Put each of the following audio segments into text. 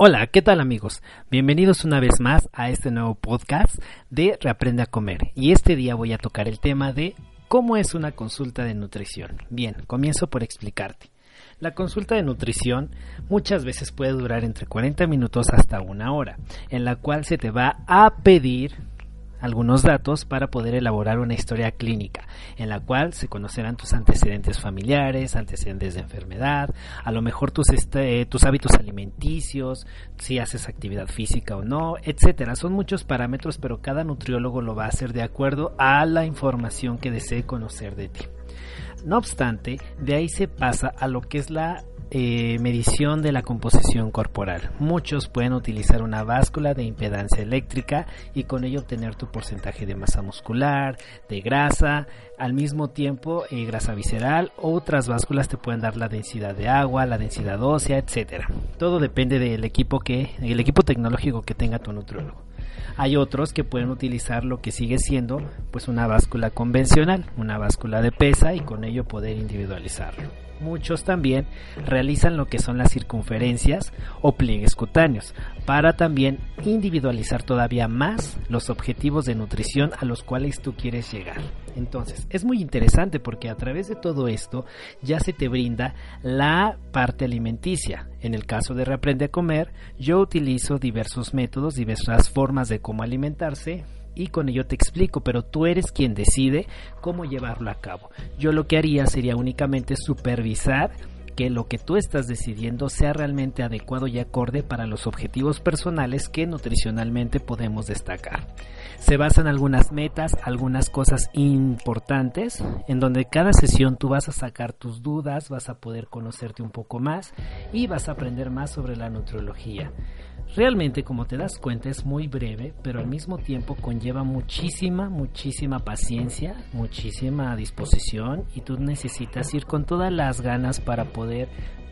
Hola, ¿qué tal amigos? Bienvenidos una vez más a este nuevo podcast de Reaprende a Comer. Y este día voy a tocar el tema de cómo es una consulta de nutrición. Bien, comienzo por explicarte. La consulta de nutrición muchas veces puede durar entre 40 minutos hasta una hora, en la cual se te va a pedir algunos datos para poder elaborar una historia clínica, en la cual se conocerán tus antecedentes familiares, antecedentes de enfermedad, a lo mejor tus, este, tus hábitos alimenticios, si haces actividad física o no, etcétera. Son muchos parámetros, pero cada nutriólogo lo va a hacer de acuerdo a la información que desee conocer de ti. No obstante, de ahí se pasa a lo que es la eh, medición de la composición corporal. Muchos pueden utilizar una báscula de impedancia eléctrica y con ello obtener tu porcentaje de masa muscular, de grasa, al mismo tiempo eh, grasa visceral. Otras básculas te pueden dar la densidad de agua, la densidad ósea, etcétera. Todo depende del equipo que, el equipo tecnológico que tenga tu nutriólogo. Hay otros que pueden utilizar lo que sigue siendo pues una báscula convencional, una báscula de pesa y con ello poder individualizarlo muchos también realizan lo que son las circunferencias o pliegues cutáneos para también individualizar todavía más los objetivos de nutrición a los cuales tú quieres llegar. Entonces, es muy interesante porque a través de todo esto ya se te brinda la parte alimenticia. En el caso de Reaprende a Comer, yo utilizo diversos métodos, diversas formas de cómo alimentarse, y con ello te explico, pero tú eres quien decide cómo llevarlo a cabo. Yo lo que haría sería únicamente supervisar que lo que tú estás decidiendo sea realmente adecuado y acorde para los objetivos personales que nutricionalmente podemos destacar. Se basan algunas metas, algunas cosas importantes, en donde cada sesión tú vas a sacar tus dudas, vas a poder conocerte un poco más y vas a aprender más sobre la nutriología. Realmente, como te das cuenta, es muy breve, pero al mismo tiempo conlleva muchísima, muchísima paciencia, muchísima disposición y tú necesitas ir con todas las ganas para poder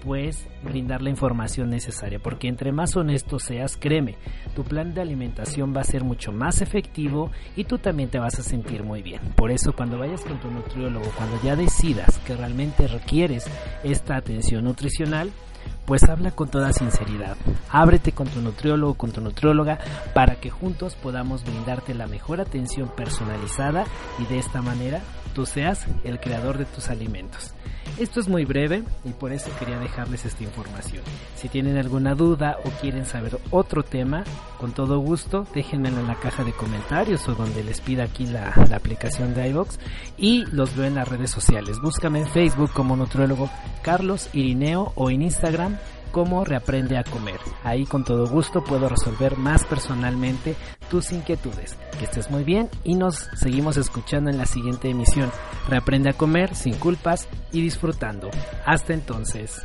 pues brindar la información necesaria, porque entre más honesto seas, créeme, tu plan de alimentación va a ser mucho más efectivo y tú también te vas a sentir muy bien. Por eso cuando vayas con tu nutriólogo, cuando ya decidas que realmente requieres esta atención nutricional, pues habla con toda sinceridad. Ábrete con tu nutriólogo, con tu nutrióloga, para que juntos podamos brindarte la mejor atención personalizada y de esta manera tú seas el creador de tus alimentos. Esto es muy breve y por eso quería dejarles esta información. Si tienen alguna duda o quieren saber otro tema, con todo gusto déjenmelo en la caja de comentarios o donde les pida aquí la, aplicación de iVox y los veo en las redes sociales. Búscame en Facebook como nutriólogo Carlos Irineo o en Instagram como Reaprende a Comer. Ahí con todo gusto puedo resolver más personalmente tus inquietudes. Que estés muy bien y nos seguimos escuchando en la siguiente emisión. Reaprende a comer sin culpas y disfrutando. Hasta entonces.